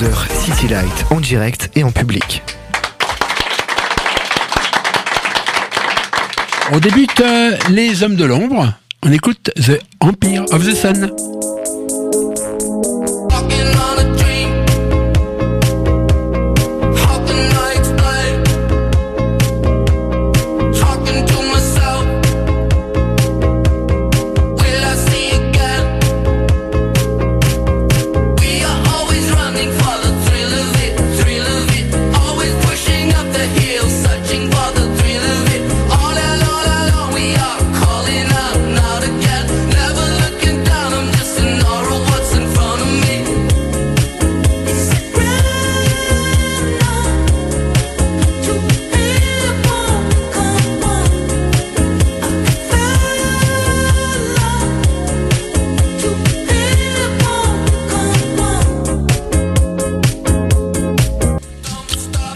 22h, City Light, en direct et en public. On débute euh, Les Hommes de l'Ombre. On écoute The Empire of the Sun.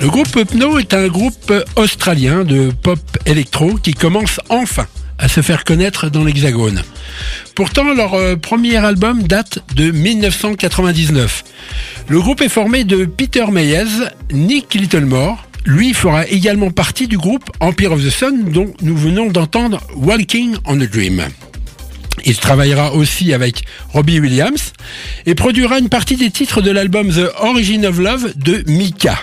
Le groupe Pno est un groupe australien de pop électro qui commence enfin à se faire connaître dans l'Hexagone. Pourtant, leur euh, premier album date de 1999. Le groupe est formé de Peter Meyers, Nick Littlemore, lui fera également partie du groupe Empire of the Sun dont nous venons d'entendre Walking on a Dream. Il travaillera aussi avec Robbie Williams et produira une partie des titres de l'album The Origin of Love de Mika.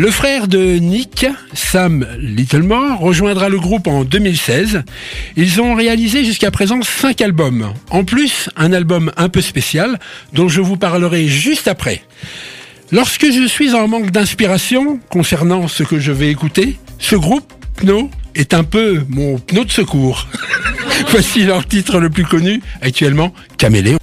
Le frère de Nick, Sam Littlemore, rejoindra le groupe en 2016. Ils ont réalisé jusqu'à présent 5 albums. En plus, un album un peu spécial dont je vous parlerai juste après. Lorsque je suis en manque d'inspiration concernant ce que je vais écouter, ce groupe, Pno, est un peu mon pneu de secours. Voici leur titre le plus connu actuellement, Caméléon.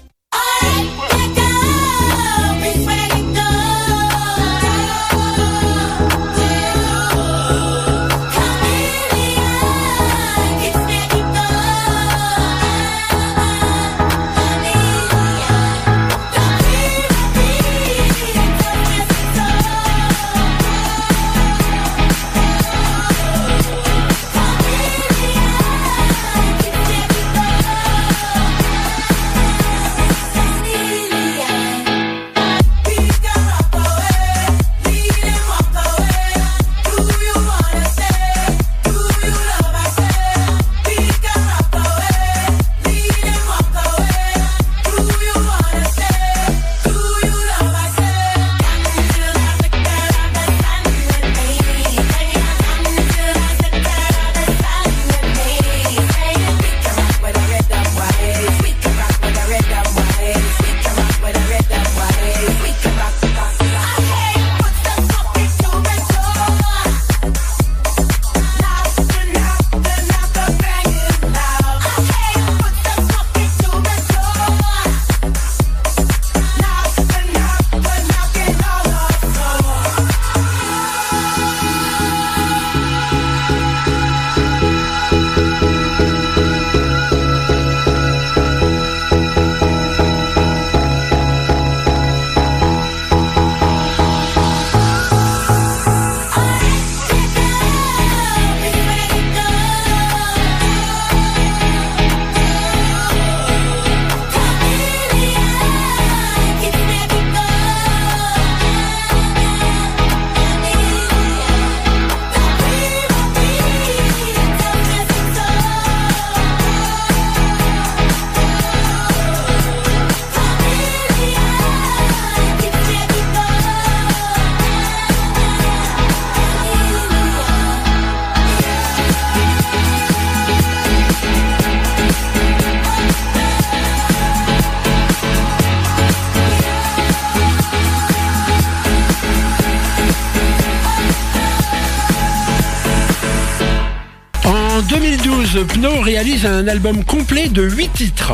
Chanteuse Pno réalise un album complet de 8 titres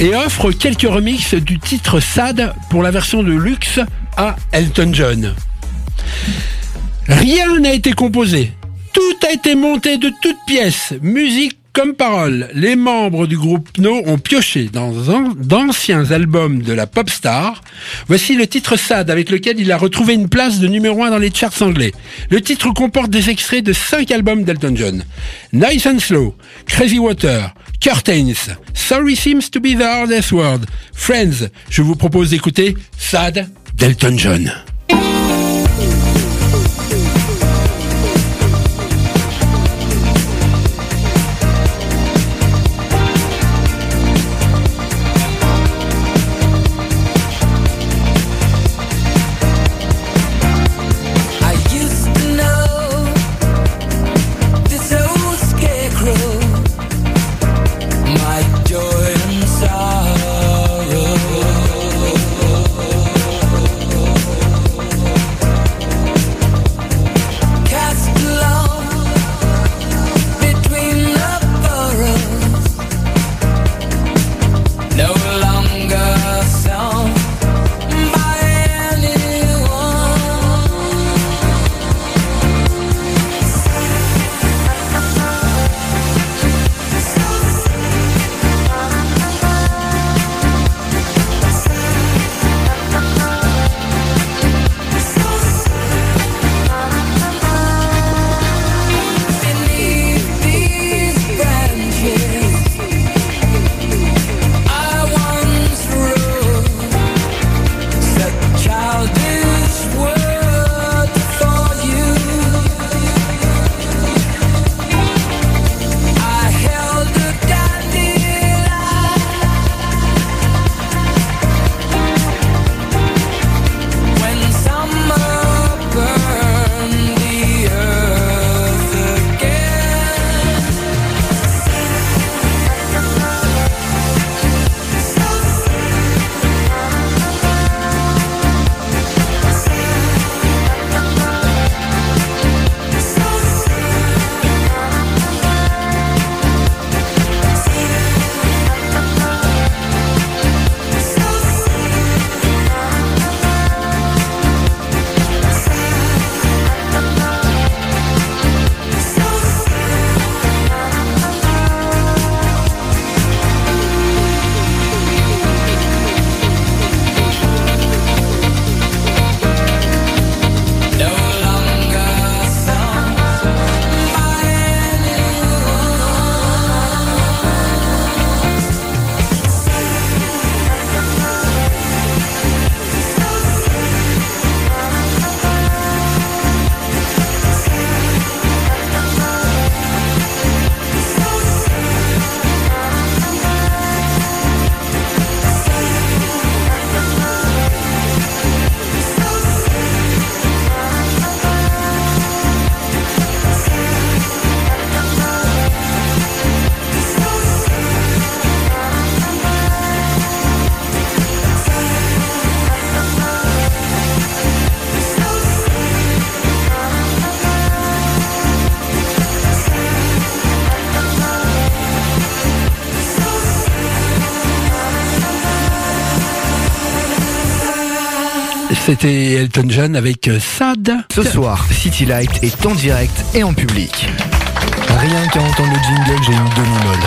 et offre quelques remixes du titre Sad pour la version de luxe à Elton John. Rien n'a été composé. Tout a été monté de toutes pièces, musique comme parole. Les membres du groupe No ont pioché dans d'anciens albums de la pop star. Voici le titre Sad avec lequel il a retrouvé une place de numéro 1 dans les charts anglais. Le titre comporte des extraits de 5 albums d'Elton John. Nice and Slow, Crazy Water, Curtains, Sorry Seems to be the Hardest Word, Friends. Je vous propose d'écouter Sad d'Elton John. c'était Elton John avec euh, Sad. Ce soir, City Light est en direct et en public. Rien qu'à entendre le jingle, j'ai une demi-molle.